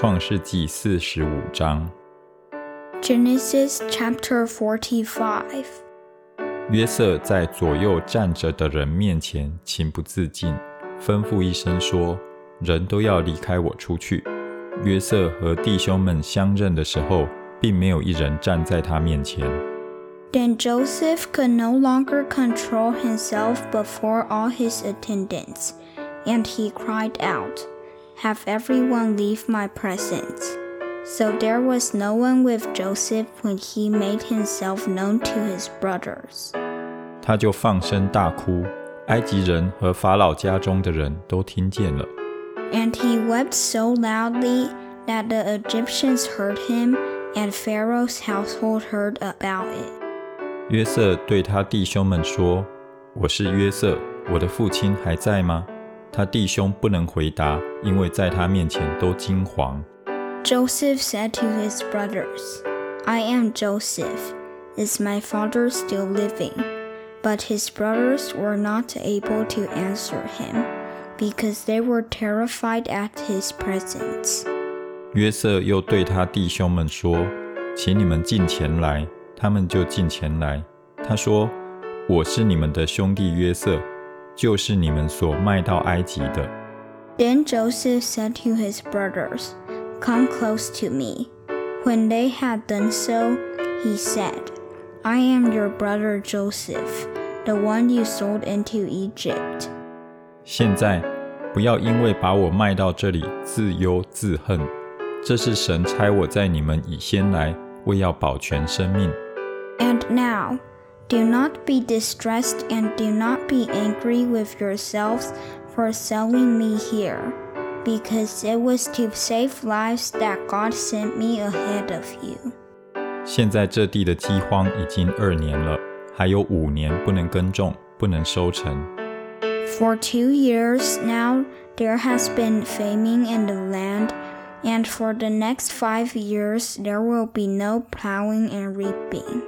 创世纪四十五章，Genesis chapter forty five 约瑟在左右站着的人面前情不自禁，吩咐一声说：“人都要离开我出去。”约瑟和弟兄们相认的时候，并没有一人站在他面前。Then Joseph could no longer control himself before all his attendants, and he cried out, Have everyone leave my presence. So there was no one with Joseph when he made himself known to his brothers. 他就放声大哭，埃及人和法老家中的人都听见了。 And he wept so loudly that the Egyptians heard him, and Pharaoh's household heard about it. 约瑟对他弟兄们说：“我是约瑟，我的父亲还在吗？” 他弟兄不能回答，因为在他面前都惊惶。 Joseph said to his brothers, I am Joseph. Is my father still living? But his brothers were not able to answer him, because they were terrified at his presence. 约瑟又对他弟兄们说：“请你们进前来。”他们就进前来。他说：“我是你们的兄弟约瑟， 就是你们所卖到埃及的。” Then Joseph said to his brothers, Come close to me. When they had done so, he said, I am your brother Joseph, the one you sold into Egypt. 现在不要因为把我卖到这里自忧自恨，这是神差我在你们以先来，为要保全生命。 And now, do not be distressed and do not be angry with yourselves for selling me here, because it was to save lives that God sent me ahead of you. 现在这地的饥荒已经二年了，还有五年不能耕种，不能收成。 For two years now, there has been famine in the land, and for the next five years, there will be no plowing and reaping.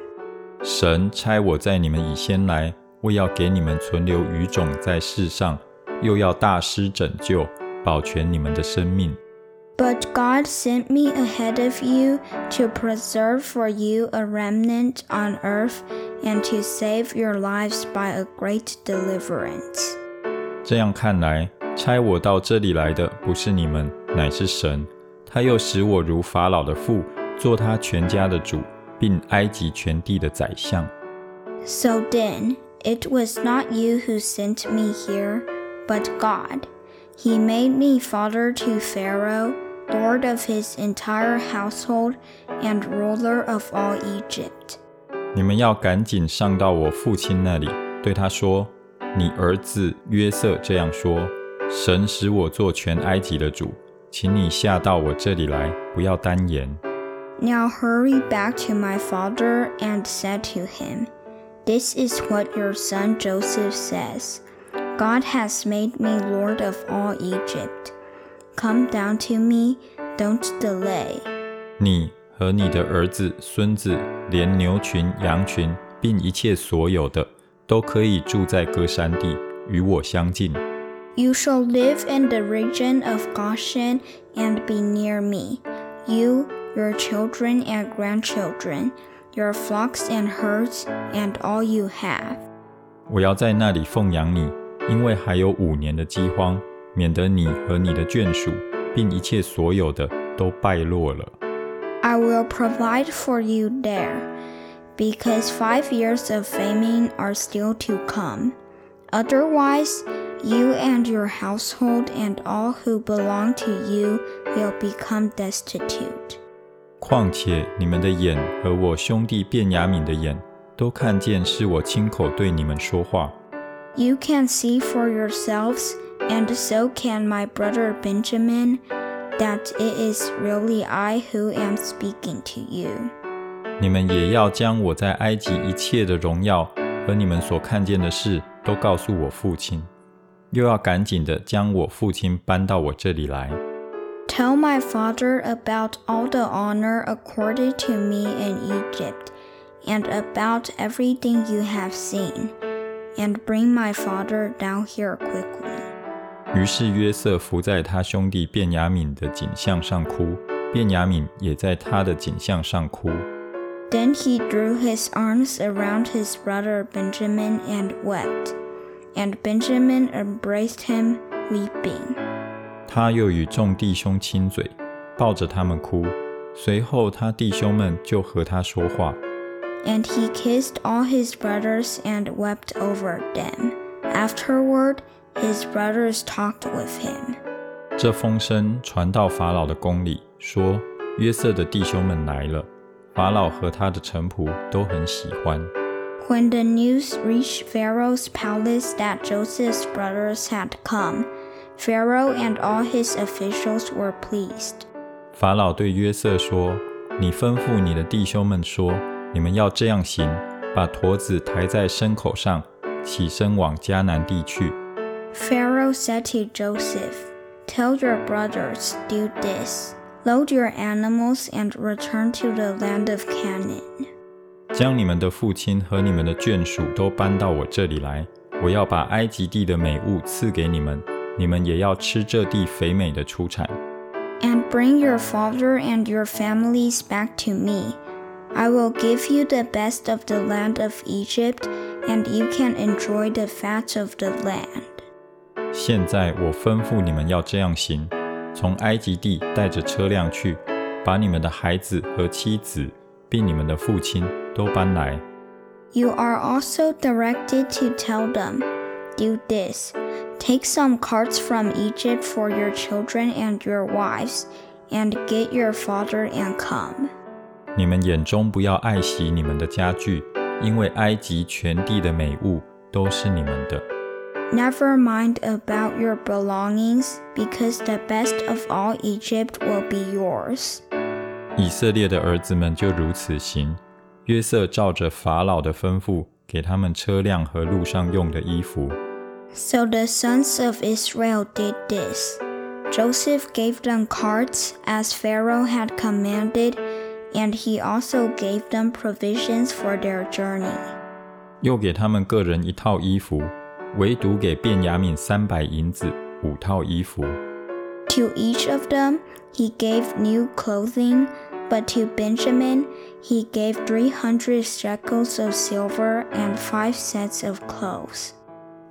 神差我在你们以先来，为要给你们存留余种在世上，又要大施拯救，保全你们的生命。But God sent me ahead of you to preserve for you a remnant on earth and to save your lives by a great deliverance. 这样看来，差我到这里来的不是你们，乃是神。他又使我如法老的父，做他全家的主，并埃及全地的宰相。So then, it was not you who sent me here, but God. He made me father to Pharaoh, lord of his entire household, and ruler of all Egypt. 你们要赶紧上到我父亲那里，对他说：“你儿子约瑟这样说：神使我做全埃及的主，请你下到我这里来，不要单言。Now hurry back to my father and said to him, This is what your son Joseph says God has made me Lord of all Egypt. Come down to me, don't delay. 你和你的儿子、孙子，连牛群、羊群，并一切所有的，都可以住在歌山地，与我相近。 You shall live in the region of Goshen and be near me, you, your children and grandchildren, your flocks and herds, and all you have. 我要在那里奉养你，因为还有五年的饥荒，免得你和你的眷属，并一切所有的都败落了。 I will provide for you there, because five years of famine are still to come. Otherwise, you and your household and all who belong to you will become destitute. 况且你们的眼和我兄弟便雅敏的眼，都看见是我亲口对你们说话。You can see for yourselves, and so can my brother Benjamin, that it is really I who am speaking to you. 你们也要将我在埃及一切的荣耀和你们所看见的事，都告诉我父亲，又要赶紧的将我父亲搬到我这里来。Tell my father about all the honor accorded to me in Egypt, and about everything you have seen, and bring my father down here quickly. 于是约瑟伏在他兄弟便雅悯的颈项上哭，便雅悯也在他的颈项上哭。 Then he drew his arms around his brother Benjamin and wept. And Benjamin embraced him, weeping. 他又与众弟兄亲嘴，抱着他们哭。随后他弟兄们就和他说话。And he kissed all his brothers and wept over them. Afterward, his brothers talked with him. 这风声传到法老的宫里，说约瑟的弟兄们来了。法老和他的臣仆都很喜欢。When the news reached Pharaoh's palace that Joseph's brothers had come, Pharaoh and all his officials were pleased. 法老对约瑟说：“你吩咐你的弟兄们说，你们要这样行，把驼子抬在牲口上，起身往迦南地去。 Pharaoh said to Joseph, Tell your brothers, do this. Load your animals and return to the land of Canaan. 将你们的父亲和你们的眷属都搬到我这里来。我要把埃及地的美物赐给你们， 你们也要吃这地肥美的出产。 And bring your father and your families back to me. I will give you the best of the land of Egypt, and you can enjoy the fat of the land. 现在我吩咐你们要这样行：从埃及地带着车辆去，把你们的孩子和妻子，并你们的父亲都搬来。 You are also directed to tell them, Do this. Take some carts from Egypt for your children and your wives, and get your father and come. 你们眼中不要爱惜你们的家具，因为埃及全地的美物都是你们的。 Never mind about your belongings, because the best of all Egypt will be yours. 以色列的儿子们就如此行。约瑟照着法老的吩咐，给他们车辆和路上用的衣服。 So the sons of Israel did this. Joseph gave them carts as Pharaoh had commanded, and he also gave them provisions for their journey. 又给他们个人一套衣服，唯独给便雅悯三百银子五套衣服。 To each of them he gave new clothing, but to Benjamin he gave 300 shekels of silver and five sets of clothes.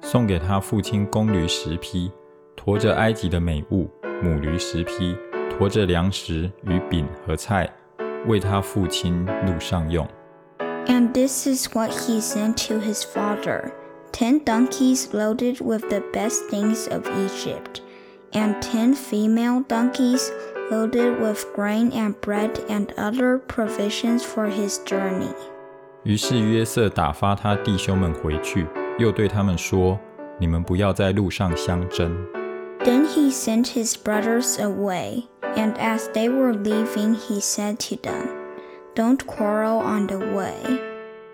送给他父亲公驴十匹，驮着埃及的美物；母驴十匹，驮着粮食与饼和菜，为他父亲路上用。And this is what he sent to his father ten donkeys loaded with the best things of Egypt, and ten female donkeys loaded with grain and bread and other provisions for his journey. 于是约瑟打发他弟兄们回去，又对他们说：“你们不要在路上相争。” Then he sent his brothers away, and as they were leaving, he said to them, Don't quarrel on the way.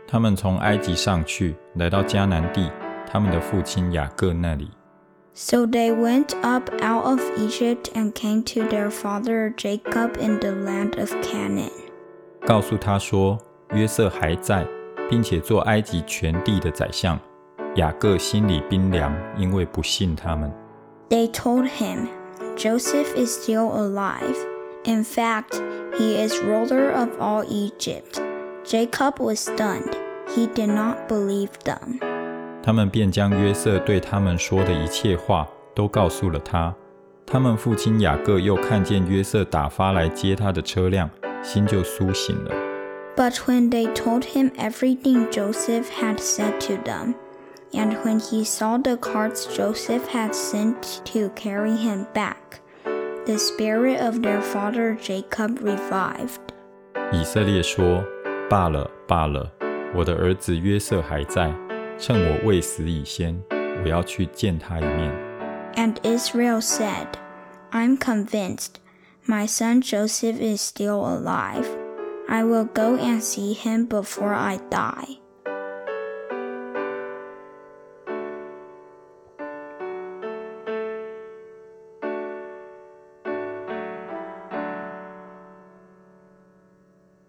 他们从埃及上去，来到迦南地，他们的父亲雅各那里。So they went up out of Egypt and came to their father Jacob in the land of Canaan. 告诉他说：“约瑟还在，并且做埃及全地的宰相。”雅各心里冰凉，因为不信他们。 They told him, Joseph is still alive. In fact, he is ruler of all Egypt. Jacob was stunned. He did not believe them. 他们便将约瑟对他们说的一切话都告诉了他。他们父亲雅各又看见约瑟打发来接他的车辆，心就苏醒了。 But when they told him everything Joseph had said to them, and when he saw the carts Joseph had sent to carry him back, the spirit of their father Jacob revived. 以色列说：“罢了，罢了，我的儿子约瑟还在，趁我未死以先，我要去见他一面。” And Israel said, I'm convinced my son Joseph is still alive. I will go and see him before I die.